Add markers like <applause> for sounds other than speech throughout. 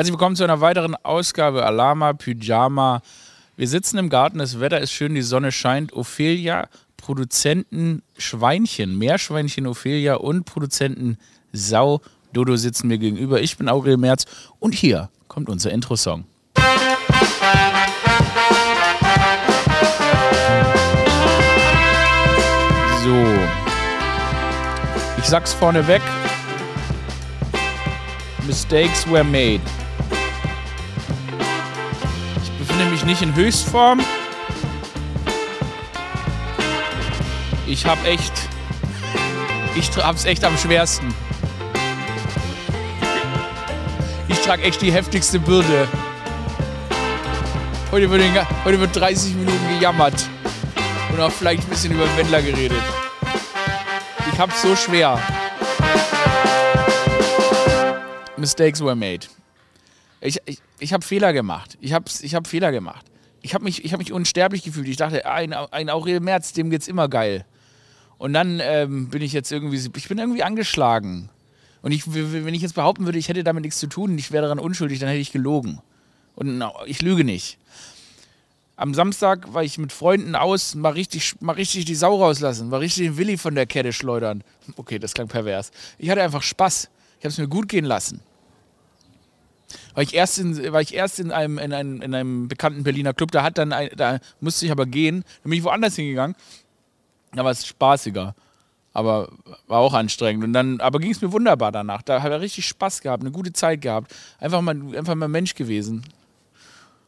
Herzlich willkommen zu einer weiteren Ausgabe Alama Pyjama. Wir sitzen im Garten, das Wetter ist schön, die Sonne scheint. Ophelia, Produzenten Schweinchen, Meerschweinchen Ophelia und Produzenten Sau Dodo sitzen mir gegenüber. Ich bin Aurel Merz und hier kommt unser Intro-Song. So. Ich sag's vorneweg. Mistakes were made. Ich befinde mich nicht in Höchstform. Ich hab echt. Ich hab's echt am schwersten. Ich trage echt die heftigste Bürde. Heute wird, den, heute wird 30 Minuten gejammert. Und auch vielleicht ein bisschen über Wendler geredet. Ich hab's so schwer. Mistakes were made. Ich, ich, habe Fehler gemacht. Ich habe ich hab Fehler gemacht. Ich habe mich, hab mich unsterblich gefühlt. Ich dachte, ein, ein Aurel Merz, dem geht's immer geil. Und dann ähm, bin ich jetzt irgendwie, ich bin irgendwie angeschlagen. Und ich, wenn ich jetzt behaupten würde, ich hätte damit nichts zu tun ich wäre daran unschuldig, dann hätte ich gelogen. Und ich lüge nicht. Am Samstag war ich mit Freunden aus, mal richtig, mal richtig die Sau rauslassen, mal richtig den Willi von der Kette schleudern. Okay, das klang pervers. Ich hatte einfach Spaß. Ich habe es mir gut gehen lassen. War ich erst in, war ich erst in einem, in einem, in einem bekannten Berliner Club, da hat dann ein, da musste ich aber gehen, dann bin ich woanders hingegangen. Da war es spaßiger. Aber war auch anstrengend. Und dann, aber ging es mir wunderbar danach. Da habe ich richtig Spaß gehabt, eine gute Zeit gehabt. Einfach mal, einfach mal Mensch gewesen.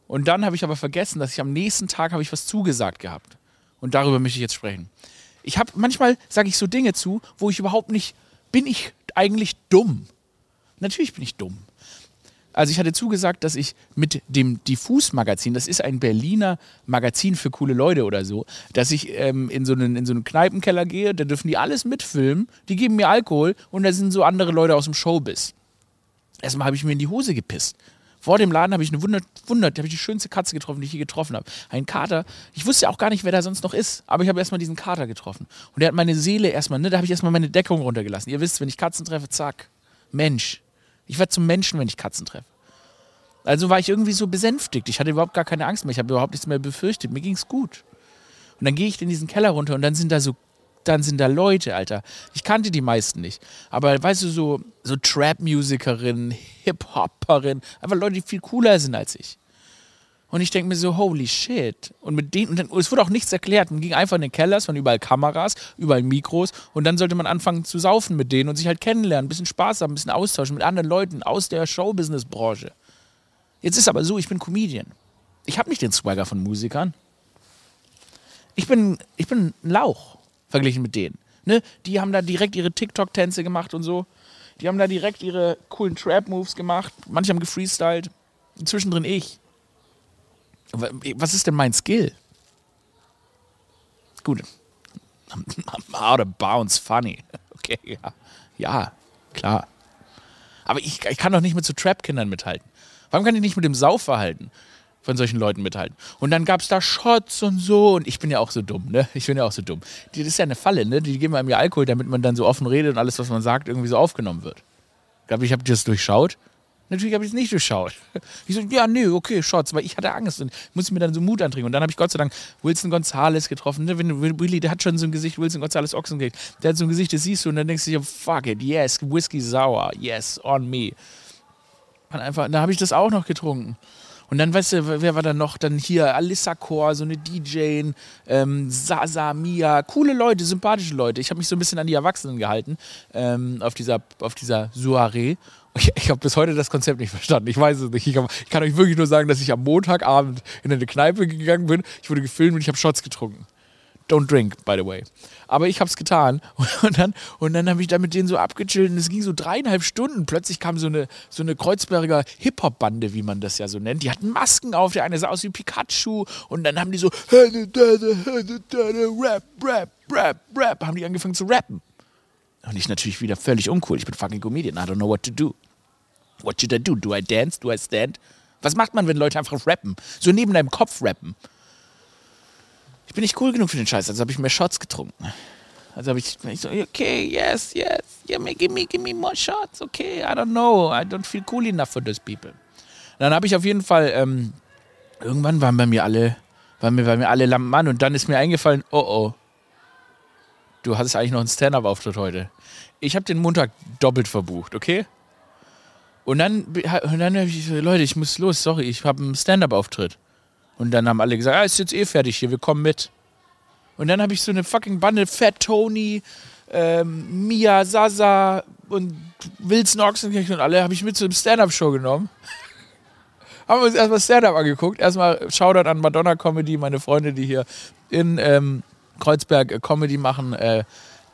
Und dann habe ich aber vergessen, dass ich am nächsten Tag habe ich was zugesagt gehabt. Und darüber möchte ich jetzt sprechen. Ich habe manchmal sage ich so Dinge zu, wo ich überhaupt nicht bin ich eigentlich dumm. Natürlich bin ich dumm. Also ich hatte zugesagt, dass ich mit dem Diffus-Magazin, das ist ein Berliner Magazin für coole Leute oder so, dass ich ähm, in, so einen, in so einen Kneipenkeller gehe, da dürfen die alles mitfilmen, die geben mir Alkohol und da sind so andere Leute aus dem Showbiz. Erstmal habe ich mir in die Hose gepisst. Vor dem Laden habe ich eine Wunder, Wunder habe ich die schönste Katze getroffen, die ich je getroffen habe. Ein Kater. Ich wusste ja auch gar nicht, wer da sonst noch ist, aber ich habe erstmal diesen Kater getroffen. Und der hat meine Seele erstmal, ne, da habe ich erstmal meine Deckung runtergelassen. Ihr wisst, wenn ich Katzen treffe, zack. Mensch. Ich werde zum Menschen, wenn ich Katzen treffe. Also war ich irgendwie so besänftigt. Ich hatte überhaupt gar keine Angst mehr. Ich habe überhaupt nichts mehr befürchtet. Mir ging es gut. Und dann gehe ich in diesen Keller runter und dann sind da so, dann sind da Leute, Alter. Ich kannte die meisten nicht. Aber weißt du, so, so Trap-Musikerinnen, Hip-Hopperinnen, einfach Leute, die viel cooler sind als ich. Und ich denke mir so, holy shit. Und mit denen, und dann, es wurde auch nichts erklärt. Man ging einfach in den Keller, es waren überall Kameras, überall Mikros. Und dann sollte man anfangen zu saufen mit denen und sich halt kennenlernen, ein bisschen Spaß haben, ein bisschen austauschen mit anderen Leuten aus der Showbusiness-Branche. Jetzt ist aber so, ich bin Comedian. Ich habe nicht den Swagger von Musikern. Ich bin, ich bin ein Lauch verglichen mit denen. Ne? Die haben da direkt ihre TikTok-Tänze gemacht und so. Die haben da direkt ihre coolen Trap-Moves gemacht. Manche haben gefreestylt. Zwischendrin ich. Was ist denn mein Skill? Gut. I'm <laughs> out of bounds funny. <laughs> Okay, ja. Ja, klar. Aber ich, ich kann doch nicht mit so Trap-Kindern mithalten. Warum kann ich nicht mit dem Saufverhalten von solchen Leuten mithalten? Und dann gab es da Shots und so. Und ich bin ja auch so dumm, ne? Ich bin ja auch so dumm. Das ist ja eine Falle, ne? Die geben einem ja Alkohol, damit man dann so offen redet und alles, was man sagt, irgendwie so aufgenommen wird. Ich glaube, ich habe das durchschaut. Natürlich habe ich es nicht durchschaut. <laughs> Ich so, ja, nee, okay, Shots, weil ich hatte Angst und musste mir dann so Mut antrinken. Und dann habe ich Gott sei Dank Wilson Gonzalez getroffen. Ne? Willy, der hat schon so ein Gesicht, Wilson Gonzalez Ochsenknecht. Der hat so ein Gesicht, das siehst du und dann denkst du dir, fuck it, yes, Whisky sauer, yes, on me. Und einfach, da habe ich das auch noch getrunken. Und dann, weißt du, wer war da noch? Dann hier Alissa Core, so eine DJ, ähm, Sasa, Mia, coole Leute, sympathische Leute. Ich habe mich so ein bisschen an die Erwachsenen gehalten ähm, auf dieser, auf dieser Soiree. Ich, ich habe bis heute das Konzept nicht verstanden. Ich weiß es nicht. Ich, hab, ich, kann euch wirklich nur sagen, dass ich am Montagabend in eine Kneipe gegangen bin. Ich wurde gefilmt und ich habe Shots getrunken. Don't drink, by the way. Aber ich habe es getan. <laughs> Und dann, und dann habe ich da mit denen so abgechillt und es ging so dreieinhalb Stunden. Plötzlich kam so eine, so eine Kreuzberger Hip-Hop-Bande, wie man das ja so nennt. Die hatten Masken auf. Der eine sah aus wie Pikachu. Und dann haben die so <laughs> Rap, Rap, Rap, Rap. Haben die angefangen zu rappen. Und ich natürlich wieder völlig uncool. Ich bin fucking Comedian. I don't know what to do. What should I do? Do I dance? Do I stand? Was macht man, wenn Leute einfach rappen? So neben deinem Kopf rappen. Ich bin nicht cool genug für den Scheiß, also habe ich mehr Shots getrunken. Also habe ich, ich so, okay, yes, yes, yeah, give me, give me more shots, okay, I don't know, I don't feel cool enough for those people. Und dann habe ich auf jeden Fall, ähm, irgendwann waren bei mir alle, waren mir, waren mir alle Lampen an und dann ist mir eingefallen, oh oh, du hattest eigentlich noch einen Stand-Up-Auftritt heute. Ich habe den Montag doppelt verbucht, okay? Und dann, und dann habe ich so, Leute, ich muss los, sorry, ich habe einen Stand-Up-Auftritt. Und dann haben alle gesagt, ah, ist jetzt eh fertig hier, wir kommen mit. Und dann habe ich so eine fucking Bande, Fat Tony, ähm, Mia, Sasa und Wilson Ochsenknecht und alle, habe ich mit zu einem Stand-Up-Show genommen. <laughs> haben wir uns erstmal Stand-Up angeguckt. Erstmal Shoutout an Madonna Comedy, meine Freunde, die hier in ähm, Kreuzberg äh, Comedy machen. Äh,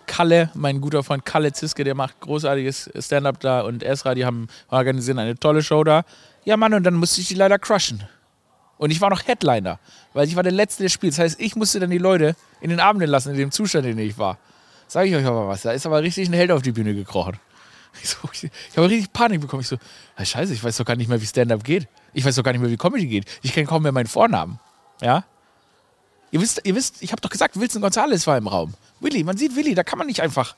Kalle, mein guter Freund Kalle Ziske, der macht großartiges Stand-up da und Esra, die haben organisieren eine tolle Show da. Ja, Mann, und dann musste ich die leider crushen. Und ich war noch Headliner, weil ich war der Letzte des Spiels. Das heißt, ich musste dann die Leute in den Abenden lassen, in dem Zustand, in dem ich war. Sag ich euch aber was, da ist aber richtig ein Held auf die Bühne gekrochen. <laughs> Ich, so, ich, ich habe richtig Panik bekommen. Ich so, scheiße, ich weiß doch gar nicht mehr, wie Stand-up geht. Ich weiß doch gar nicht mehr, wie Comedy geht. Ich kenne kaum mehr meinen Vornamen. Ja? Ihr wisst, ihr wisst, ich habe doch gesagt, Wilson Gonzales war im Raum. Willi, man sieht Willi, da kann man nicht einfach.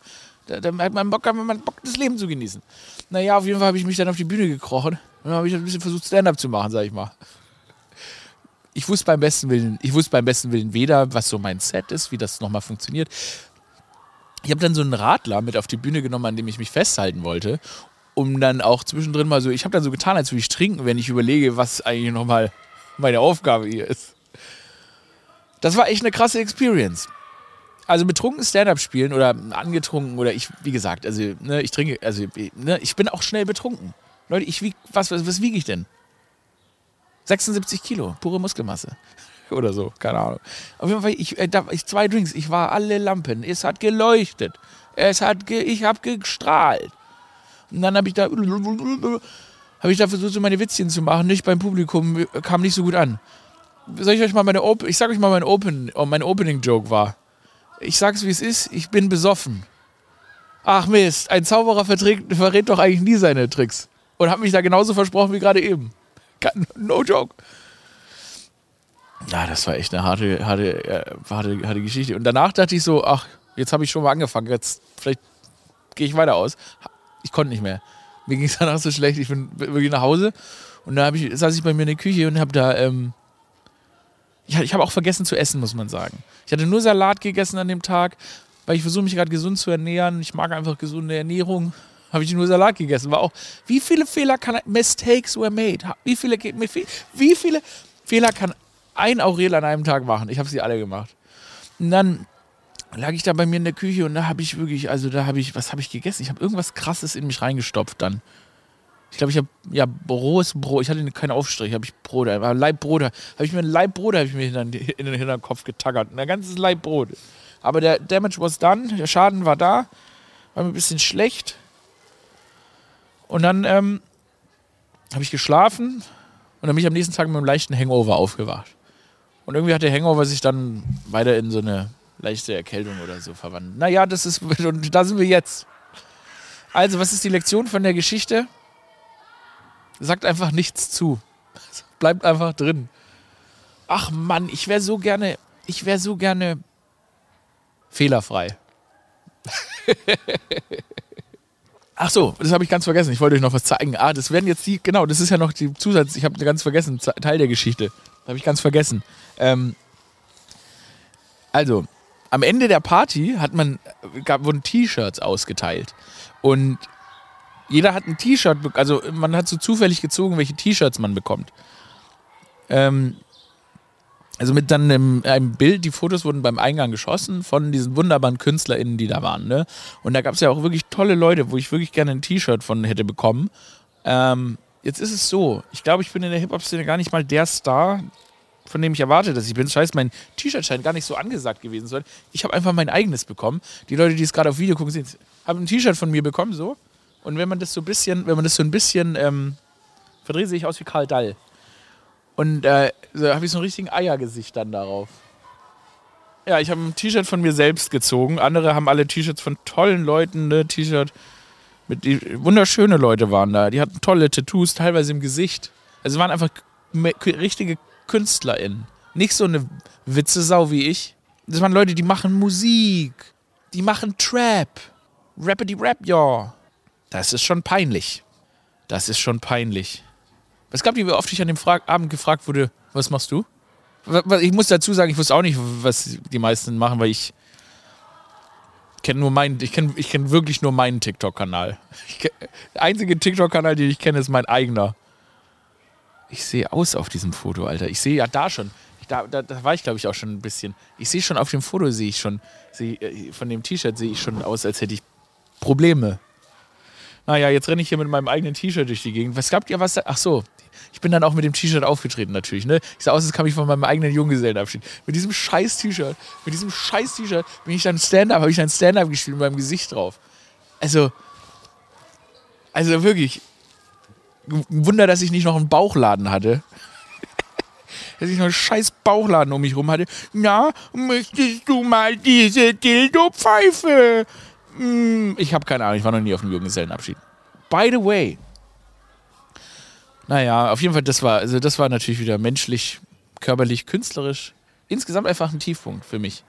Da, da hat man Bock, man Bock, das Leben zu genießen. Naja, auf jeden Fall habe ich mich dann auf die Bühne gekrochen und dann habe ich ein bisschen versucht, Stand-up zu machen, sag ich mal. Ich wusste beim besten Willen, ich wusste beim besten Willen weder, was so mein Set ist, wie das nochmal funktioniert. Ich habe dann so einen Radler mit auf die Bühne genommen, an dem ich mich festhalten wollte, um dann auch zwischendrin mal so, ich habe dann so getan, als würde ich trinken, wenn ich überlege, was eigentlich nochmal meine Aufgabe hier ist. Das war echt eine krasse Experience. Also betrunken Stand-up spielen oder angetrunken oder ich, wie gesagt, also ne, ich trinke, also ne, ich bin auch schnell betrunken. Leute, ich wieg, was, was, was wiege ich denn? 76 Kilo, pure Muskelmasse. <laughs> Oder so, keine Ahnung. Auf jeden Fall, ich, äh, da, ich zwei Drinks, ich war alle Lampen, es hat geleuchtet, es hat, ge, ich habe gestrahlt. Und dann habe ich da, habe ich da versucht, so meine Witzchen zu machen, nicht beim Publikum, kam nicht so gut an soll ich euch mal meine Op ich sag euch mal mein Open oh, mein Opening Joke war. Ich sag's wie es ist, ich bin besoffen. Ach Mist, ein Zauberer verträgt, verrät doch eigentlich nie seine Tricks und hat mich da genauso versprochen wie gerade eben. No joke. Ja, das war echt eine harte, harte, äh, harte, harte Geschichte. Und danach dachte ich so, ach, jetzt habe ich schon mal angefangen, jetzt vielleicht gehe ich weiter aus. Ich konnte nicht mehr. Mir ging es <laughs> danach so schlecht, ich bin wirklich nach Hause und da ich, saß ich bei mir in der Küche und habe da ähm, ich habe auch vergessen zu essen, muss man sagen. Ich hatte nur Salat gegessen an dem Tag, weil ich versuche mich gerade gesund zu ernähren. Ich mag einfach gesunde Ernährung. Habe ich nur Salat gegessen. War auch, wie viele Fehler kann Mistakes were made? Wie viele, wie viele Fehler kann ein Aurel an einem Tag machen? Ich habe sie alle gemacht. Und dann lag ich da bei mir in der Küche und da habe ich wirklich, also da habe ich, was habe ich gegessen? Ich habe irgendwas Krasses in mich reingestopft dann. Ich glaube, ich habe ja rohes Brot. Ich hatte keine Aufstrich, habe ich Brot, aber Leibbrot. Habe ich mir ein Leibbrot habe ich mir <laughs> in den Hinterkopf getackert, ein ganzes Leibbrot. Aber der Damage was done, der Schaden war da, war mir ein bisschen schlecht. Und dann ähm, habe ich geschlafen und dann bin ich am nächsten Tag mit einem leichten Hangover aufgewacht. Und irgendwie hat der Hangover sich dann weiter in so eine leichte Erkältung oder so verwandelt. Naja, das ist, <laughs> und da sind wir jetzt. Also, was ist die Lektion von der Geschichte? Sagt einfach nichts zu. <laughs> Bleibt einfach drin. Ach Mann, ich wäre so gerne, ich wäre so gerne fehlerfrei. <laughs> Ach so, das habe ich ganz vergessen. Ich wollte euch noch was zeigen. Ah, das werden jetzt die, genau, das ist ja noch die Zusatz. Ich habe ganz vergessen, Teil der Geschichte. Habe ich ganz vergessen. Ähm, also, am Ende der Party hat man, gab, wurden T-Shirts ausgeteilt. Und jeder hat ein T-Shirt, also man hat so zufällig gezogen, welche T-Shirts man bekommt. Ähm, also mit dann einem, einem, Bild, die Fotos wurden beim Eingang geschossen von diesen wunderbaren KünstlerInnen, die da waren. Ne? Und da gab es ja auch wirklich tolle Leute, wo ich wirklich gerne ein T-Shirt von hätte bekommen. Ähm, jetzt ist es so, ich glaube, ich bin in der Hip-Hop-Szene gar nicht mal der Star, von dem ich erwarte, dass ich bin. Scheiße, mein T-Shirt scheint gar nicht so angesagt gewesen zu sein. Ich habe einfach mein eigenes bekommen. Die Leute, die es gerade auf Video gucken, sehen, haben ein T-Shirt von mir bekommen, so. Und wenn man das so ein bisschen, wenn man das so ein bisschen ähm, verdreht, sehe ich aus wie Karl Dall. Und äh, habe ich so ein richtigen Eiergesicht dann darauf. Ja, ich habe ein T-Shirt von mir selbst gezogen. Andere haben alle T-Shirts von tollen Leuten, ne? T-Shirt mit die, wunderschöne Leute waren da. Die hatten tolle Tattoos, teilweise im Gesicht. Also waren einfach richtige KünstlerInnen. Nicht so eine Witzesau wie ich. Das waren Leute, die machen Musik. Die machen Trap. Rappity Rap, ja. Das ist schon peinlich. Das ist schon peinlich. Was gab die, wie oft ich an dem Fra Abend gefragt wurde, was machst du? Ich muss dazu sagen, ich wusste auch nicht, was die meisten machen, weil ich kenne nur meinen, ich kenne ich kenn wirklich nur meinen TikTok-Kanal. Der einzige TikTok-Kanal, den ich kenne, ist mein eigener. Ich sehe aus auf diesem Foto, Alter. Ich sehe ja da schon. Da, da, da, war ich, glaube ich, auch schon ein bisschen. Ich sehe schon auf dem Foto, sehe ich schon, seh, äh, von dem T-Shirt sehe ich schon aus, als hätte ich Probleme. Naja, jetzt renne ich hier mit meinem eigenen T-Shirt durch die Gegend. Was glaubt ihr, was da? Ach so, ich bin dann auch mit dem T-Shirt aufgetreten natürlich. Ne? Ich sah aus, als kam ich von meinem eigenen Junggesellenabschied. Mit diesem scheiß T-Shirt, mit diesem scheiß T-Shirt bin ich dann Stand-up, habe ich dann Stand-up gespielt mit meinem Gesicht drauf. Also, also wirklich, Wunder, dass ich nicht noch einen Bauchladen hatte. <laughs> dass ich noch einen scheiß Bauchladen um mich rum hatte. Na, möchtest du mal diese Dildo-Pfeife? Hm, ich habe keine Ahnung, ich war noch nie auf einem Junggesellenabschied. By the way, naja, auf jeden Fall, das war, also das war natürlich wieder menschlich, körperlich, künstlerisch. Insgesamt einfach ein Tiefpunkt für mich.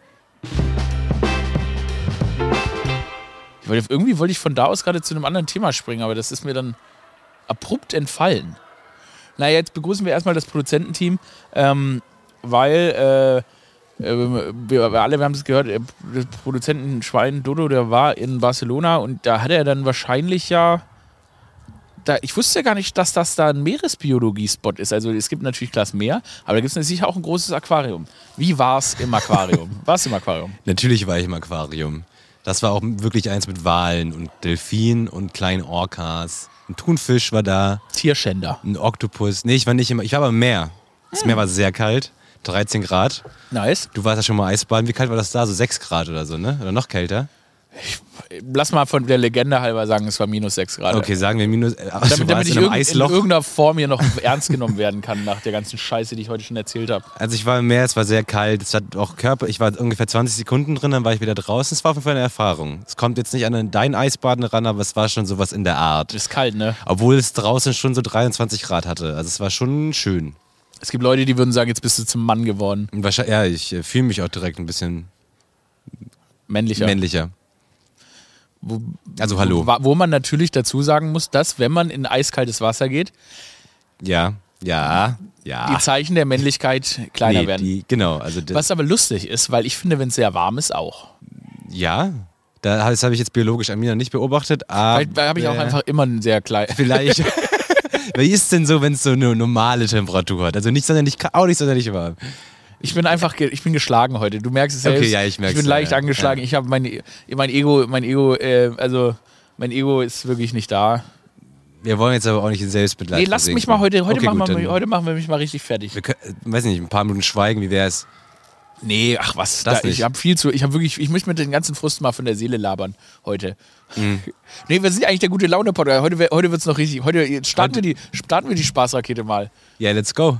Wollte, irgendwie wollte ich von da aus gerade zu einem anderen Thema springen, aber das ist mir dann abrupt entfallen. Naja, jetzt begrüßen wir erstmal das Produzententeam, ähm, weil äh, wir, wir alle, wir haben es gehört, der Produzentenschwein Dodo, der war in Barcelona und da hat er dann wahrscheinlich ja da, ich wusste gar nicht, dass das da ein Meeresbiologie-Spot ist. Also es gibt natürlich Glas Meer, aber da gibt es sicher auch ein großes Aquarium. Wie war es im Aquarium? <laughs> war es im Aquarium? Natürlich war ich im Aquarium. Das war auch wirklich eins mit Walen und Delfinen und kleinen Orcas. Ein Thunfisch war da. Tierschänder. Ein Oktopus. Nee, ich war nicht immer. Ich war aber im Meer. Das hm. Meer war sehr kalt. 13 Grad. Nice. Du warst ja schon mal Eisbaden. Wie kalt war das da? So 6 Grad oder so, ne? Oder noch kälter? Ich lass mal von der Legende halber sagen, es war minus 6 Grad. Okay, sagen wir minus. Äh, damit, damit ich in, in, irgendeiner Form hier noch <laughs> ernst genommen werden kann nach der ganzen Scheiße, die ich heute schon erzählt habe. Also ich war im Meer, es war sehr kalt, es hat auch Körper, ich war ungefähr 20 Sekunden drin, dann war ich wieder draußen. Es war auf jeden Fall eine Erfahrung. Es kommt jetzt nicht an dein Eisbaden ran, aber es war schon sowas in der Art. Ist kalt, ne? Obwohl es draußen schon so 23 Grad hatte. Also es war schon schön. Es gibt Leute, die würden sagen, jetzt bist du zum Mann geworden. Ja, ich äh, fühle mich auch direkt ein bisschen männlicher. männlicher. Wo, also hallo. Wo, wo, man natürlich dazu sagen muss, dass wenn man in eiskaltes Wasser geht, ja, ja, ja. Die Zeichen der Männlichkeit kleiner nee, werden. Die, genau. Also Was aber lustig ist, weil ich finde, wenn es sehr warm ist, auch. Ja, das habe ich jetzt biologisch an mir noch nicht beobachtet. Aber da habe ich auch einfach immer einen sehr klein. Vielleicht. <laughs> Wie ist es denn so, wenn es so eine normale Temperatur hat? Also nicht sonderlich, auch nicht sonderlich warm. Ich bin einfach, ich bin geschlagen heute. Du merkst es selbst. Okay, ja, ich merke Ich bin leicht ja, angeschlagen. Ja. Ich habe mein, mein Ego, mein Ego, äh, also mein Ego ist wirklich nicht da. Wir wollen jetzt aber auch nicht in Selbstmitleid. Nee, lass mich mal heute, heute, okay, machen gut, wir, heute machen wir mich mal richtig fertig. Wir können, weiß nicht, ein paar Minuten schweigen, wie wäre es? Nee, ach was, das da, ich habe viel zu, ich habe wirklich, ich möchte mit den ganzen Frust mal von der Seele labern heute. Mhm. <laughs> Nee, wir sind eigentlich der gute Laune Podcast. Heute, heute wird es noch richtig. Heute starten, heute. Wir die, starten wir die Spaßrakete mal. Ja, let's go.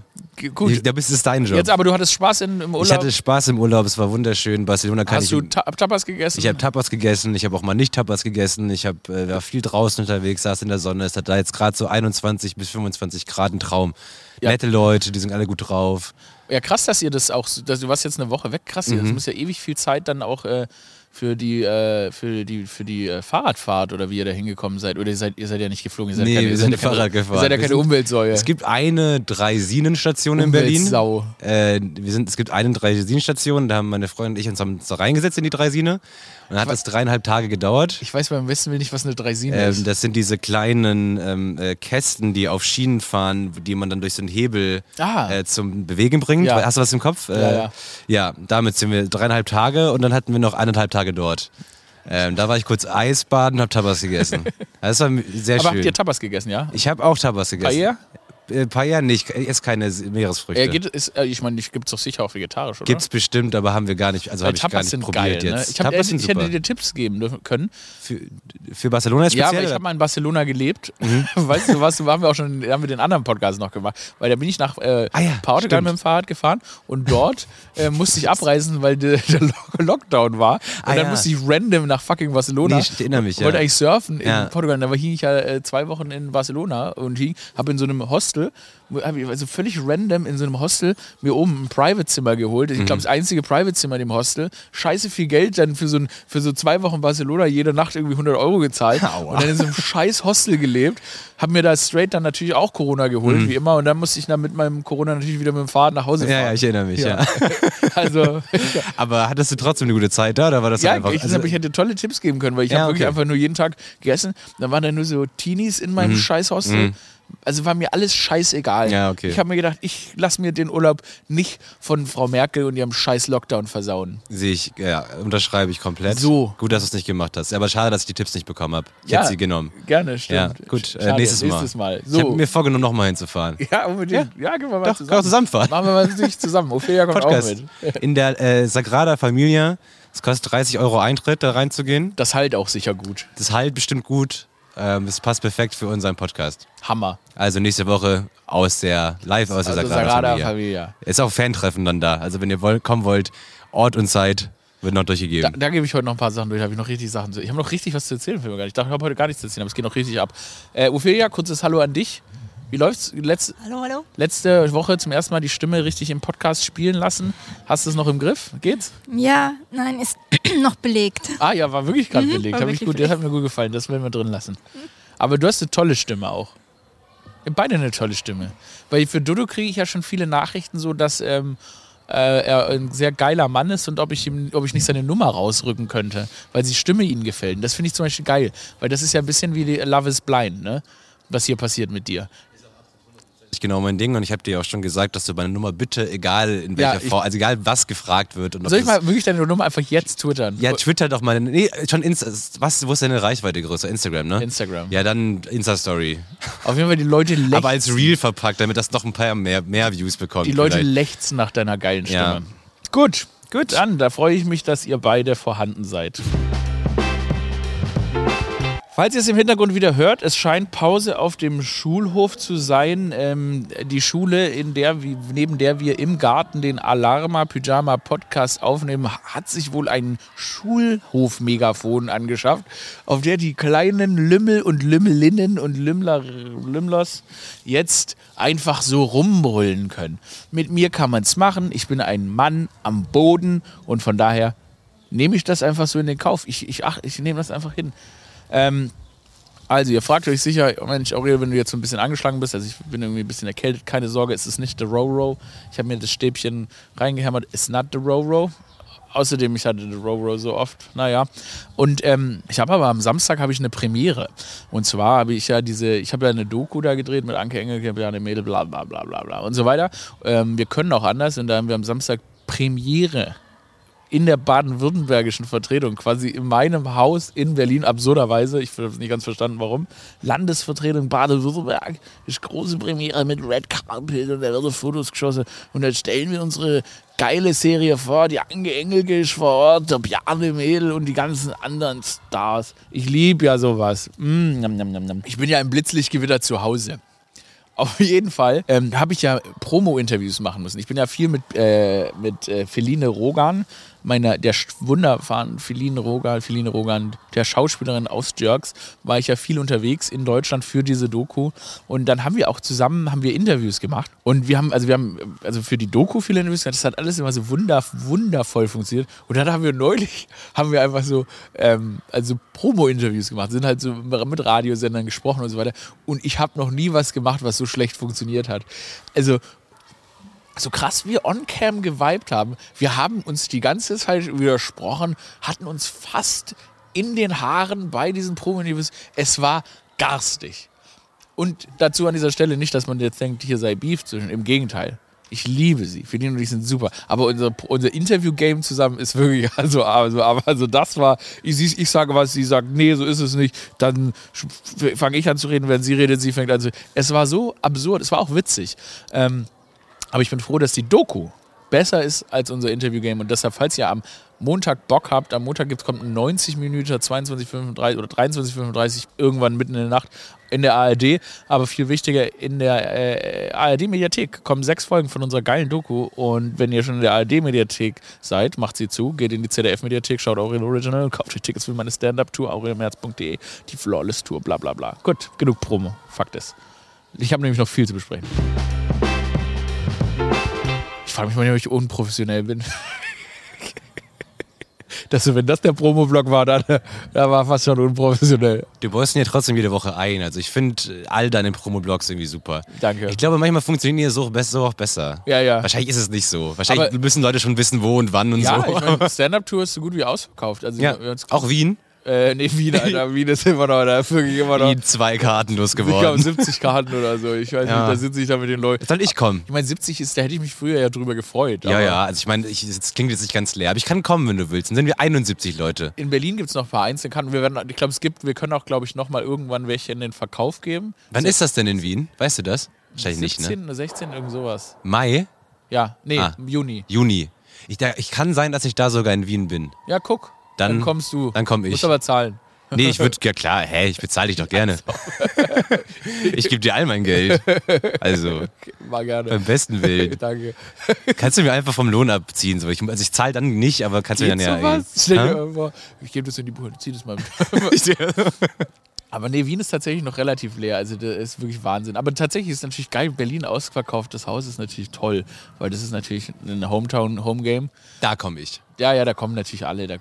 Gut. Da bist es dein Job. Jetzt aber du hattest Spaß in, im Urlaub. Ich hatte Spaß im Urlaub, es war wunderschön. Barcelona kann Hast ich, du Ta Tapas gegessen? Ich habe Tapas gegessen, ich habe auch mal nicht Tapas gegessen. Ich hab, äh, war viel draußen unterwegs, saß in der Sonne. Es hat da jetzt gerade so 21 bis 25 Grad, ein Traum. Ja. Nette Leute, die sind alle gut drauf. Ja, krass, dass ihr das auch, dass du warst jetzt eine Woche weg, krass, mhm. das muss ja ewig viel Zeit dann auch äh, für die, äh, für die, für die äh, Fahrradfahrt oder wie ihr da hingekommen seid. Oder ihr seid, ihr seid ja nicht geflogen, ihr seid nee, keine, wir sind Fahrrad keine, gefahren. Ihr seid ja keine Umweltsäue. Es gibt eine Dreisinenstation in Berlin. Sau. Äh, wir sind, es gibt eine Dreisinenstation, da haben meine Freundin und ich uns, haben uns da reingesetzt in die Dreisine. Und dann hat das dreieinhalb Tage gedauert. Ich weiß beim besten Will nicht, was eine Dreisine ähm, ist. Das sind diese kleinen ähm, äh, Kästen, die auf Schienen fahren, die man dann durch so einen Hebel ah. äh, zum Bewegen bringt. Ja. Hast du was im Kopf? Ja, äh, ja. ja, damit sind wir dreieinhalb Tage und dann hatten wir noch eineinhalb Tage dort. Ähm, da war ich kurz Eisbaden und habe Tabas gegessen. <laughs> Das war sehr Aber schön. habt ihr Tabas gegessen, ja? Ich habe auch Tabas gegessen. Paella? Äh, Paella nicht. Ich esse keine Meeresfrüchte. Äh, geht, ist, äh, ich meine, gibt es doch sicher auch vegetarisch, oder? Gibt es bestimmt, aber haben wir gar nicht. Also habe ich gar nicht probiert geil, ne? jetzt. Ich, hab, ich hätte dir Tipps geben können. Für, für Barcelona speziell? Ja, aber ich habe mal in Barcelona gelebt. Mhm. <laughs> weißt du was? Haben wir auch schon, haben wir den anderen Podcast noch gemacht. Weil da bin ich nach äh, ah, ja, Portugal mit dem Fahrrad gefahren und dort äh, musste ich abreisen, weil de, <laughs> der Lockdown war. Und ah, dann ja. musste ich random nach fucking Barcelona. Nee, ich erinnere mich, ja. Wollte eigentlich surfen in Portugal. Da war ich ja äh, zwei Wochen in Barcelona und habe in so einem Hostel Habe ich also völlig random in so einem Hostel mir oben ein Private-Zimmer geholt. Ich glaube, das einzige Private-Zimmer in dem Hostel. Scheiße viel Geld, dann für so, ein, für so zwei Wochen Barcelona jede Nacht irgendwie 100 Euro gezahlt. <laughs> Aua. Und dann in so einem scheiß Hostel gelebt. Habe mir da straight dann natürlich auch Corona geholt, wie immer. Und dann musste ich dann mit meinem Corona natürlich wieder mit dem Fahrrad nach Hause fahren. Ja, ja, ich erinnere mich, ja. Ja. <laughs> Also, <laughs> Aber hattest du trotzdem eine gute Zeit da oder war das ja, einfach? ich, also, ich hätte tolle Tipps geben können, weil ich Ja, habe wirklich okay. einfach nur jeden Tag gegessen. Dann waren da nur so Teenies in meinem scheiß Hostel. Also war mir alles scheißegal. Ja, okay. Ich habe mir gedacht, ich lasse mir den Urlaub nicht von Frau Merkel und ihrem scheiß Lockdown versauen. Sehe ich, ja, unterschreibe ich komplett. So. Gut, dass du es nicht gemacht hast. Ja, aber schade, dass ich die Tipps nicht bekommen habe. Ich Ja. hätte sie genommen. Gerne, stimmt. Ja, gut, Schade, äh, nächstes Mal. Nächstes Mal. Ich habe So. mir vorgenommen, nochmal hinzufahren. <laughs> Ja, unbedingt. Ja, gehen wir mal Doch, zusammen. können wir zusammenfahren. Machen wir mal nicht zusammen. Ophelia kommt Podcast. auch mit. <laughs> In der äh, Sagrada Familia. Es kostet 30 Euro Eintritt, da reinzugehen. Das halt auch sicher gut. Das halt bestimmt gut. Ähm, Es passt perfekt für unseren Podcast. Hammer. Also nächste Woche aus der live aus der Also Sagrada, Familia. Familia. Ist auch Fantreffen dann da. Also wenn ihr wollt, kommen wollt, Ort und Zeit wird noch Da, durchgegeben. da gebe ich heute noch ein paar Sachen durch. Da habe ich noch richtig Sachen zu. Ich habe noch richtig was zu erzählen für mich gar nicht. Ich dachte, ich habe heute gar nichts zu erzählen, aber es geht noch richtig ab. Äh, Ophelia, kurzes Hallo an dich. Wie läuft's? Letz, Hallo, hallo. letzte Woche zum ersten Mal die Stimme richtig im Podcast spielen lassen. Hast du es noch im Griff? Geht's? Ja, nein, ist <clears throat> noch belegt. Ah ja, war wirklich gerade Mhm, belegt. Hab ich gut, das hat mir gut gefallen. Das werden wir drin lassen. Aber du hast eine tolle Stimme auch. Beide eine tolle Stimme. Weil für Dodo kriege ich ja schon viele Nachrichten so, dass ähm, äh, er ein sehr geiler Mann ist und ob ich, ihm, ob ich nicht seine Nummer rausrücken könnte, weil die Stimme ihnen gefällt. Und das finde ich zum Beispiel geil, weil das ist ja ein bisschen wie Love is Blind, ne? Was hier passiert mit dir. Ist genau mein Ding und ich habe dir auch schon gesagt, dass du meine Nummer bitte, egal in Ja, welcher ich- Form, also egal was gefragt wird. Und Soll ich mal wirklich deine Nummer einfach jetzt twittern? Ja, Twitter doch mal. Nee, schon Insta. Was, wo ist deine Reichweite größer? Instagram, ne? Instagram. Ja, dann Insta-Story. Auf jeden Fall die Leute lechzen. <laughs> Aber als Reel verpackt, damit das noch ein paar mehr, mehr Views bekommt. Die Leute vielleicht. lechzen nach deiner geilen Stimme. Ja. Gut, gut. Dann, da freue ich mich, dass ihr beide vorhanden seid. Falls ihr es im Hintergrund wieder hört, es scheint Pause auf dem Schulhof zu sein. Ähm, die Schule, in der, neben der wir im Garten den Alarma Pyjama Podcast aufnehmen, hat sich wohl ein Schulhof-Megafon angeschafft, auf der die kleinen Lümmel und Lümmelinnen und Lümmler, Lümmlers jetzt einfach so rumbrüllen können. Mit mir kann man es machen. Ich bin ein Mann am Boden und von daher nehme ich das einfach so in den Kauf. Ich, ich, ach, ich nehme das einfach hin. Ähm, also, ihr fragt euch sicher, Mensch, Aurel, wenn du jetzt so ein bisschen angeschlagen bist, also ich bin irgendwie ein bisschen erkältet, keine Sorge, es ist nicht der Roro. Ich habe mir das Stäbchen reingehämmert, it's not the Roro. Außerdem, ich hatte the Roro so oft, naja. Und ähm, ich habe aber am Samstag habe ich eine Premiere. Und zwar habe ich ja diese, ich habe ja eine Doku da gedreht mit Anke Engel, ja eine Mädel, bla bla bla bla bla und so weiter. Ähm, wir können auch anders und da haben wir am Samstag Premiere in der baden-württembergischen Vertretung, quasi in meinem Haus in Berlin, absurderweise, ich habe es nicht ganz verstanden, warum, Landesvertretung Baden-Württemberg, ist große Premiere mit Red Carpet und da werden Fotos geschossen und dann stellen wir unsere geile Serie vor, die Anke Engelke ist vor Ort, der Bjarne Mädel und die ganzen anderen Stars. Ich liebe ja sowas. Mm, nam, nam, nam. Ich bin ja im Blitzlichtgewitter zu Hause. Auf jeden Fall ähm, habe ich ja Promo-Interviews machen müssen. Ich bin ja viel mit, äh, mit äh, Feline Rogan, meiner, der wunderbaren Feline Rogan, Feline Rogan, der Schauspielerin aus Jerks, war ich ja viel unterwegs in Deutschland für diese Doku. Und dann haben wir auch zusammen, haben wir Interviews gemacht. Und wir haben, also wir haben, also für die Doku viele Interviews gemacht. Das hat alles immer so wunder, wundervoll funktioniert. Und dann haben wir neulich, haben wir einfach so, ähm, also Promo-Interviews gemacht, sind halt so mit Radiosendern gesprochen und so weiter. Und ich habe noch nie was gemacht, was so schlecht funktioniert hat. Also so krass wir on-cam geweibt haben, wir haben uns die ganze Zeit widersprochen, hatten uns fast in den Haaren bei diesen Promo-Interviews. Es war garstig. Und dazu an dieser Stelle nicht, dass man jetzt denkt, hier sei Beef zwischen. Im Gegenteil. Ich liebe sie. Feline und ich sind super. Aber unser, unser Interview-Game zusammen ist wirklich, <laughs> also, also, also das war, ich, ich sage was, sie sagt, nee, so ist es nicht. Dann fange ich an zu reden, wenn sie redet, sie fängt an zu Es war so absurd, es war auch witzig. Ähm, aber ich bin froh, dass die Doku besser ist als unser Interview-Game. Und deshalb, falls ihr am Montag Bock habt, am Montag gibt's, kommt ein 90 Minuten, 22,35 oder 23,35 irgendwann mitten in der Nacht in der ARD. Aber viel wichtiger, in der äh, ARD-Mediathek kommen sechs Folgen von unserer geilen Doku. Und wenn ihr schon in der ARD-Mediathek seid, macht sie zu, geht in die ZDF-Mediathek, schaut Aurel Original, kauft euch Tickets für meine Stand-Up-Tour, aurelmerz.de, die Flawless-Tour, bla bla bla. Gut, genug Promo. Fakt ist. Ich habe nämlich noch viel zu besprechen. Ich frage mich mal, ob ich unprofessionell bin. <laughs> Dass wenn das der Promo-Blog war, dann da war fast schon unprofessionell. Du baust ihn ja trotzdem jede Woche ein. Also ich finde all deine Promo-Blogs irgendwie super. Danke. Ich glaube, manchmal funktionieren die so, so auch besser. Ja, ja. Wahrscheinlich ist es nicht so. Wahrscheinlich Aber- müssen Leute schon wissen, wo und wann und Ja, so. ich meine, Stand-Up-Tour ist so gut wie ausverkauft. Also ja. Auch Wien? Äh, nee, Wien, Alter. Wien ist immer noch, da ist wirklich immer noch. Wien zwei Karten Ich glaube losgeworden. 70 Karten oder so. Ich weiß Ja. nicht, da sitze ich da mit den Leuten. Soll ich kommen? Ich meine, 70 ist, da hätte ich mich früher ja drüber gefreut. Ja, ja. Also ich meine, ich, das klingt jetzt nicht ganz leer, aber ich kann kommen, wenn du willst. Dann sind wir 71 Leute. In Berlin gibt es noch ein paar Einzelkarten. Wir werden, ich glaube, es gibt, wir können auch, glaube ich, noch mal irgendwann welche in den Verkauf geben. Wann ist das denn in Wien? Weißt du das? Wahrscheinlich nicht, 17 ne? oder 16, irgend sowas. Mai? Ja, nee, Ah. Juni. Juni. Ich, da, ich kann sein, dass ich da sogar in Wien bin. Ja, guck. Dann- Dann, kommst du. dann komm ich. Musst aber zahlen. <laughs> Nee, ich würde, ja klar, hä, ich bezahle dich doch gerne. <laughs> ich gebe dir all mein Geld. Also, <laughs> War gerne. beim besten Willen. Danke. Kannst du mir einfach vom Lohn abziehen? So. Ich, also ich zahle dann nicht, aber kannst du mir dann ja. Stell dir vor, ich gebe das in die Buche, zieh das mal mit. Aber nee, Wien ist tatsächlich noch relativ leer. Also das ist wirklich Wahnsinn. Aber tatsächlich ist natürlich geil, Berlin ausverkauft. Das Haus ist natürlich toll, weil das ist natürlich ein Hometown-Home-Game. Da komme ich. Ja, ja, da kommen natürlich alle, da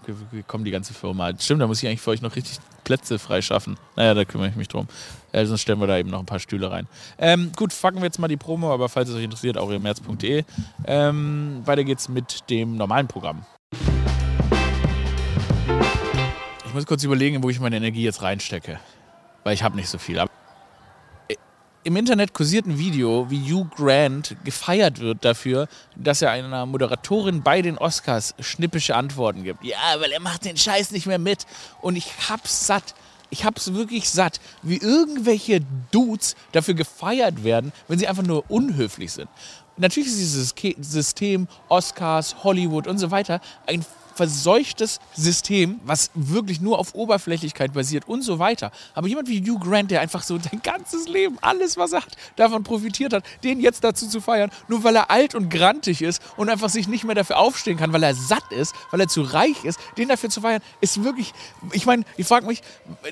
kommt die ganze Firma. Stimmt, da muss ich eigentlich für euch noch richtig Plätze freischaffen. Naja, da kümmere ich mich drum. Äh, sonst stellen wir da eben noch ein paar Stühle rein. Ähm, gut, fangen wir jetzt mal die Promo, aber falls es euch interessiert, aurelmerz.de. Ähm, weiter geht's mit dem normalen Programm. Ich muss kurz überlegen, wo ich meine Energie jetzt reinstecke. Weil ich habe nicht so viel. Aber im Internet kursiert ein Video, wie Hugh Grant gefeiert wird dafür, dass er einer Moderatorin bei den Oscars schnippische Antworten gibt. Ja, weil er macht den Scheiß nicht mehr mit. Und ich hab's satt. Ich hab's wirklich satt, wie irgendwelche Dudes dafür gefeiert werden, wenn sie einfach nur unhöflich sind. Natürlich ist dieses System Oscars, Hollywood und so weiter ein verseuchtes System, was wirklich nur auf Oberflächlichkeit basiert und so weiter. Aber jemand wie Hugh Grant, der einfach so sein ganzes Leben, alles was er hat, davon profitiert hat, den jetzt dazu zu feiern, nur weil er alt und grantig ist und einfach sich nicht mehr dafür aufstehen kann, weil er satt ist, weil er zu reich ist, den dafür zu feiern, ist wirklich, ich meine, ich frage mich,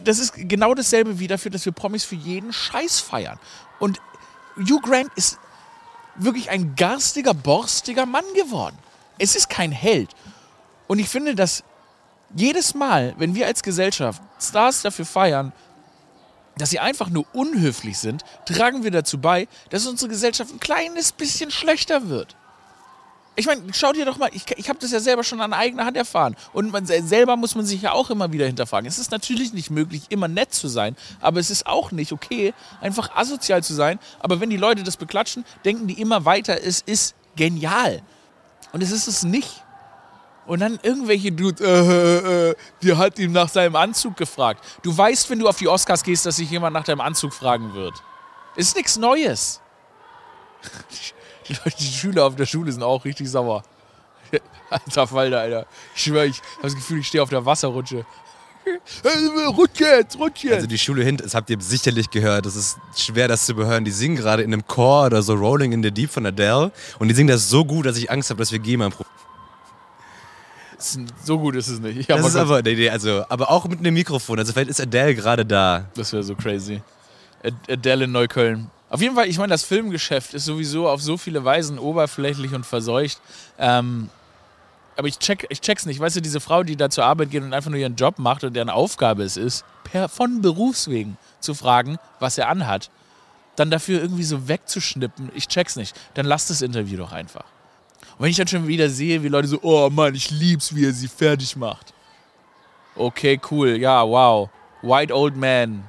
das ist genau dasselbe wie dafür, dass wir Promis für jeden Scheiß feiern. Und Hugh Grant ist wirklich ein garstiger, borstiger Mann geworden. Es ist kein Held. Und ich finde, dass jedes Mal, wenn wir als Gesellschaft Stars dafür feiern, dass sie einfach nur unhöflich sind, tragen wir dazu bei, dass unsere Gesellschaft ein kleines bisschen schlechter wird. Ich meine, schau dir doch mal, ich, ich habe das ja selber schon an eigener Hand erfahren. Und man se- selber muss man sich ja auch immer wieder hinterfragen. Es ist natürlich nicht möglich, immer nett zu sein, aber es ist auch nicht okay, einfach asozial zu sein. Aber wenn die Leute das beklatschen, denken die immer weiter, es ist genial. Und es ist es nicht. Und dann irgendwelche Dudes, äh, äh, äh, die hat ihm nach seinem Anzug gefragt. Du weißt, wenn du auf die Oscars gehst, dass sich jemand nach deinem Anzug fragen wird. Ist nichts Neues. Die, die Schüler auf der Schule sind auch richtig sauer. <laughs> Alter Falter, Alter. Ich schwöre, ich habe das Gefühl, ich stehe auf der Wasserrutsche. <laughs> Rutsch jetzt, rutsch. Also die Schule hinten, das habt ihr sicherlich gehört, das ist schwer, das zu behören. Die singen gerade in einem Chor oder so Rolling in the Deep von Adele und die singen das so gut, dass ich Angst habe, dass wir GEMA pro so gut ist es nicht. Das ist aber, nee, nee, also, aber auch mit einem Mikrofon. Also vielleicht ist Adele gerade da. Das wäre so crazy. Ad- Adele in Neukölln. Auf jeden Fall, ich meine, das Filmgeschäft ist sowieso auf so viele Weisen oberflächlich und verseucht. Ähm, aber ich, check, ich check's nicht. Weißt du, diese Frau, die da zur Arbeit geht und einfach nur ihren Job macht und deren Aufgabe es ist, per, von Berufswegen zu fragen, was er anhat, dann dafür irgendwie so wegzuschnippen, ich check's nicht. Dann lass das Interview doch einfach. Und wenn ich dann schon wieder sehe, wie Leute so, oh Mann, ich lieb's, wie er sie fertig macht. Okay, cool, ja, wow. White Old Man,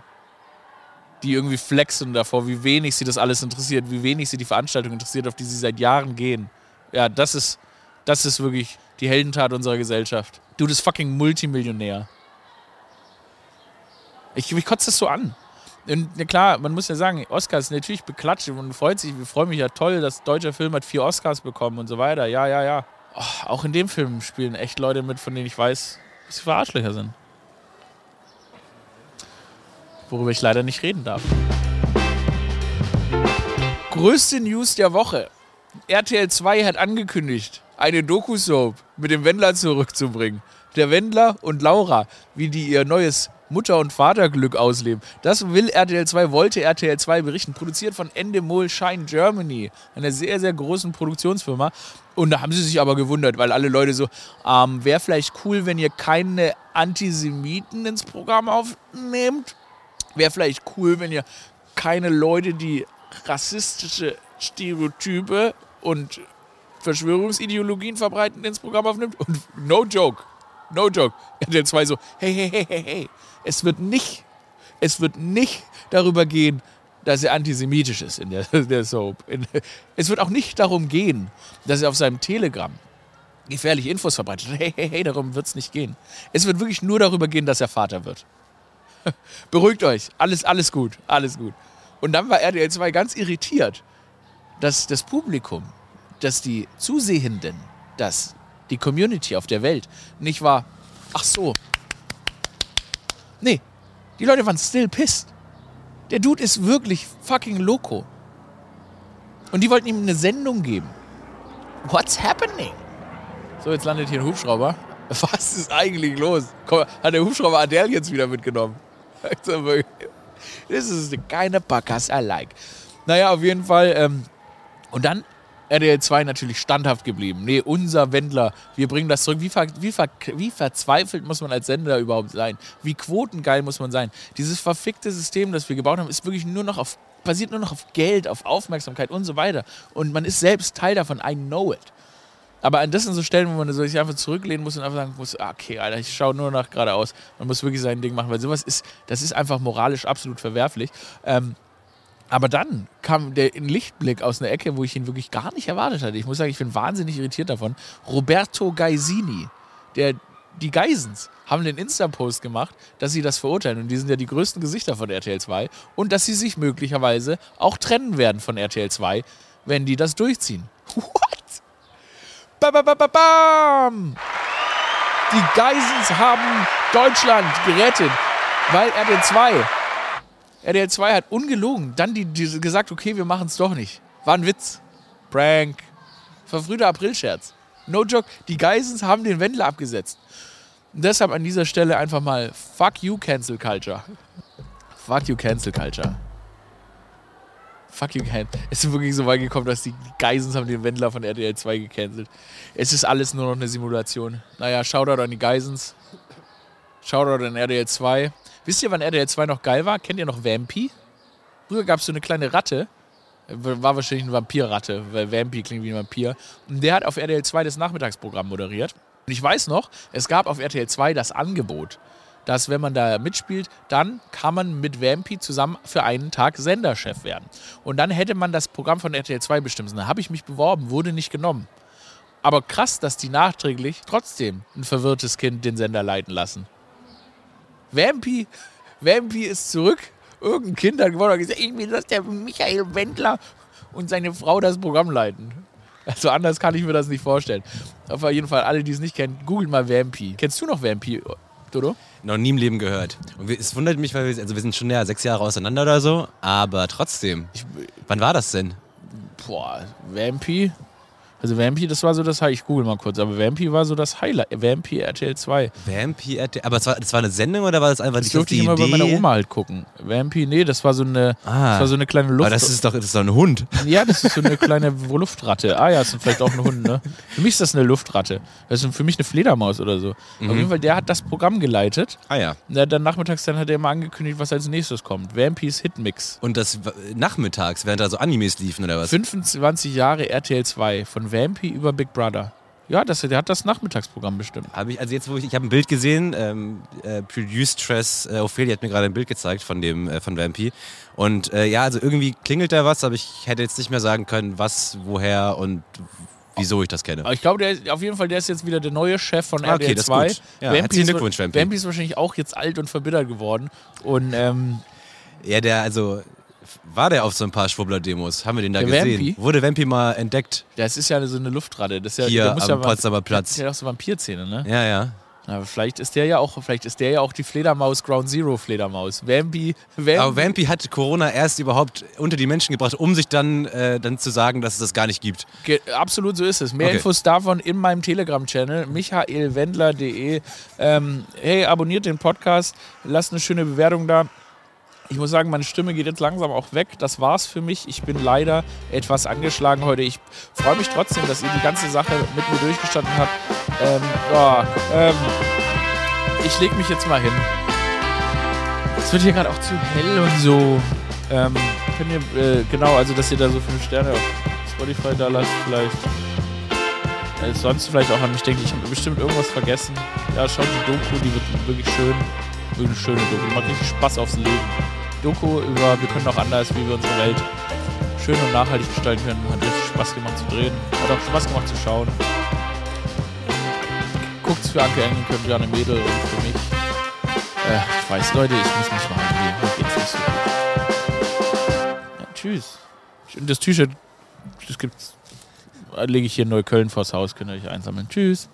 die irgendwie flexen davor, wie wenig sie das alles interessiert, wie wenig sie die Veranstaltung interessiert, auf die sie seit Jahren gehen. Ja, das ist, das ist wirklich die Heldentat unserer Gesellschaft. Du bist fucking Multimillionär. Ich, ich kotze das so an. Und klar, man muss ja sagen, Oscars natürlich beklatscht und freut sich, wir freuen mich ja toll, dass deutscher Film hat vier Oscars bekommen und so weiter. Ja, ja, ja. Oh, auch in dem Film spielen echt Leute mit, von denen ich weiß, dass sie für Arschlöcher sind. Worüber ich leider nicht reden darf. Größte News der Woche. RTL 2 hat angekündigt, eine Doku-Soap mit dem Wendler zurückzubringen. Der Wendler und Laura, wie die ihr neues Mutter- und Vaterglück ausleben. Das will RTL 2, wollte RTL 2 berichten. Produziert von Endemol Shine Germany, einer sehr, sehr großen Produktionsfirma. Und da haben sie sich aber gewundert, weil alle Leute so, ähm, wäre vielleicht cool, wenn ihr keine Antisemiten ins Programm aufnehmt. Wäre vielleicht cool, wenn ihr keine Leute, die rassistische Stereotype und Verschwörungsideologien verbreiten, ins Programm aufnimmt. Und no joke, no joke. RTL 2 so, hey, hey, hey, hey, hey, es wird nicht, es wird nicht darüber gehen, dass er antisemitisch ist in der, <laughs> der Soap. In, es wird auch nicht darum gehen, dass er auf seinem Telegram gefährliche Infos verbreitet. Hey, hey, hey, darum wird es nicht gehen. Es wird wirklich nur darüber gehen, dass er Vater wird. <laughs> Beruhigt euch, alles, alles gut, alles gut. Und dann war RTL 2 ganz irritiert, dass das Publikum, dass die Zusehenden, dass die Community auf der Welt nicht war, ach so. Nee, die Leute waren still pissed. Der Dude ist wirklich fucking loco. Und die wollten ihm eine Sendung geben. What's happening? So, jetzt landet hier ein Hubschrauber. <laughs> Was ist eigentlich los? Komm, hat der Hubschrauber Adele jetzt wieder mitgenommen? Das ist eine keine Podcast I like. Naja, auf jeden Fall. Ähm, und dann RTL 2 natürlich standhaft geblieben. Nee, unser Wendler, wir bringen das zurück. Wie, ver, wie, ver, wie verzweifelt muss man als Sender überhaupt sein? Wie quotengeil muss man sein? Dieses verfickte System, das wir gebaut haben, ist wirklich nur noch auf, basiert nur noch auf Geld, auf Aufmerksamkeit und so weiter. Und man ist selbst Teil davon. I know it. Aber an das sind so Stellen, wo man sich einfach zurücklehnen muss und einfach sagen muss, okay, Alter, ich schaue nur nach geradeaus. Man muss wirklich sein Ding machen, weil sowas ist, das ist einfach moralisch absolut verwerflich. Ähm, aber dann kam der Lichtblick aus einer Ecke, wo ich ihn wirklich gar nicht erwartet hatte. Ich muss sagen, ich bin wahnsinnig irritiert davon. Roberto Gaisini, der die Geisens haben den Insta-Post gemacht, dass sie das verurteilen. Und die sind ja die größten Gesichter von RTL 2. Und dass sie sich möglicherweise auch trennen werden von RTL 2, wenn die das durchziehen. <laughs> What? Ba, ba, ba, ba, bam! Die Geisens haben Deutschland gerettet, weil RTL 2 RTL 2 hat ungelogen dann die, die gesagt, okay, wir machen es doch nicht. War ein Witz. Prank. Verfrühter Aprilscherz. No joke. Die Geisens haben den Wendler abgesetzt. Und deshalb an dieser Stelle einfach mal Fuck you, Cancel Culture. Fuck you, Cancel Culture. Fuck you, Cancel. Es ist wirklich so weit gekommen, dass die Geisens haben den Wendler von RTL 2 gecancelt. Es ist alles nur noch eine Simulation. Naja, Shoutout an die Geisens. Shoutout an RTL 2. Wisst ihr, wann RTL 2 noch geil war? Kennt ihr noch Vampy? Früher gab es so eine kleine Ratte. War wahrscheinlich eine Vampirratte, weil Vampy klingt wie ein Vampir. Und der hat auf RTL 2 das Nachmittagsprogramm moderiert. Und ich weiß noch, es gab auf RTL 2 das Angebot, dass wenn man da mitspielt, dann kann man mit Vampy zusammen für einen Tag Senderchef werden. Und dann hätte man das Programm von RTL 2 bestimmt. Da habe ich mich beworben, wurde nicht genommen. Aber krass, dass die nachträglich trotzdem ein verwirrtes Kind den Sender leiten lassen. Vampy, Vampy ist zurück. Irgendein Kind hat gewonnen und gesagt, ich will, dass der Michael Wendler und seine Frau das Programm leiten. Also anders kann ich mir das nicht vorstellen. Auf jeden Fall, alle, die es nicht kennen, googelt mal Vampy. Kennst du noch Vampy, Dodo? Noch nie im Leben gehört. Und es wundert mich, weil wir, also wir sind schon ja sechs Jahre auseinander oder so, aber trotzdem. Ich, wann war das denn? Boah, Vampy? Also Vampy, das war so das Highlight. Ich google mal kurz, aber Vampy war so das Highlight. Vampy RTL 2. Vampy RTL, aber das war, das war eine Sendung oder war das einfach das nicht durfte ich immer Idee? bei meiner Oma halt gucken. Vampy, nee, das war so eine, ah, das war so eine kleine Luft. Aber das ist doch, das ist doch ein Hund. <laughs> Ja, das ist so eine kleine Luftratte. Ah ja, das ist vielleicht auch ein Hund, ne? Für mich ist das eine Luftratte. Das ist für mich eine Fledermaus oder so. Mhm. Auf jeden Fall, der hat das Programm geleitet. Ah ja. Der, dann nachmittags dann hat er immer angekündigt, was als nächstes kommt. Vampys Hitmix. Und das nachmittags, während da so Animes liefen oder was? 25 Jahre RTL 2. Von Vampy über Big Brother. Ja, das, der hat das Nachmittagsprogramm bestimmt. Habe ich, also jetzt, wo ich, ich habe ein Bild gesehen, ähm, äh, Produced äh, Ophelia hat mir gerade ein Bild gezeigt von dem, äh, von Vampy. Und äh, ja, also irgendwie klingelt da was, aber ich hätte jetzt nicht mehr sagen können, was, woher und wieso ich das kenne. Aber ich glaube, der ist, auf jeden Fall, der ist jetzt wieder der neue Chef von ah, okay, RTL 2. Das ist gut. Ja, Vampy Glückwunsch, Vampy. Vampy ist wahrscheinlich auch jetzt alt und verbittert geworden. Und ähm, ja, der, also war der auf so ein paar Schwurbler-Demos? Haben wir den da der gesehen? Vampy? Wurde Vampy mal entdeckt? Das ist ja so eine Luftratte. Das ist ja, Hier am ja, Potsdamer Platz. Der hat ja auch so Vampirzähne, ne? Ja, ja. Na, vielleicht ist der ja auch, vielleicht ist der ja auch die Fledermaus Ground Zero Fledermaus. Vampy, Vampy. Aber Vampy hat Corona erst überhaupt unter die Menschen gebracht, um sich dann, äh, dann zu sagen, dass es das gar nicht gibt. Ge absolut so ist es. Mehr Okay. Infos davon in meinem Telegram-Channel, michaelwendler.de. Ähm, hey, abonniert den Podcast, lasst eine schöne Bewertung da. Ich muss sagen, meine Stimme geht jetzt langsam auch weg. Das war's für mich. Ich bin leider etwas angeschlagen heute. Ich freue mich trotzdem, dass ihr die ganze Sache mit mir durchgestanden habt. Ähm, ja, ähm, ich leg mich jetzt mal hin. Es wird hier gerade auch zu hell und so. Ähm, könnt ihr, äh, genau, also dass ihr da so fünf Sterne auf Spotify da lasst, vielleicht. Äh, sonst vielleicht auch an mich denkt, ich habe bestimmt irgendwas vergessen. Ja, schaut die Doku, die wird wirklich schön. Wirklich eine schöne Doku. Macht richtig Spaß aufs Leben. Doku über, wir können auch anders, wie wir unsere Welt schön und nachhaltig gestalten können. Hat richtig Spaß gemacht zu drehen. Hat auch Spaß gemacht zu schauen. Guckt's für Anke Engelke, Björn Mädel und für mich. Äh, ich weiß, Leute, ich muss mich mal heimgehen. Mir geht's nicht so gut. Ja, tschüss. Und das T-Shirt, das gibt's. Lege ich hier in Neukölln vors Haus, könnt ihr euch einsammeln. Tschüss.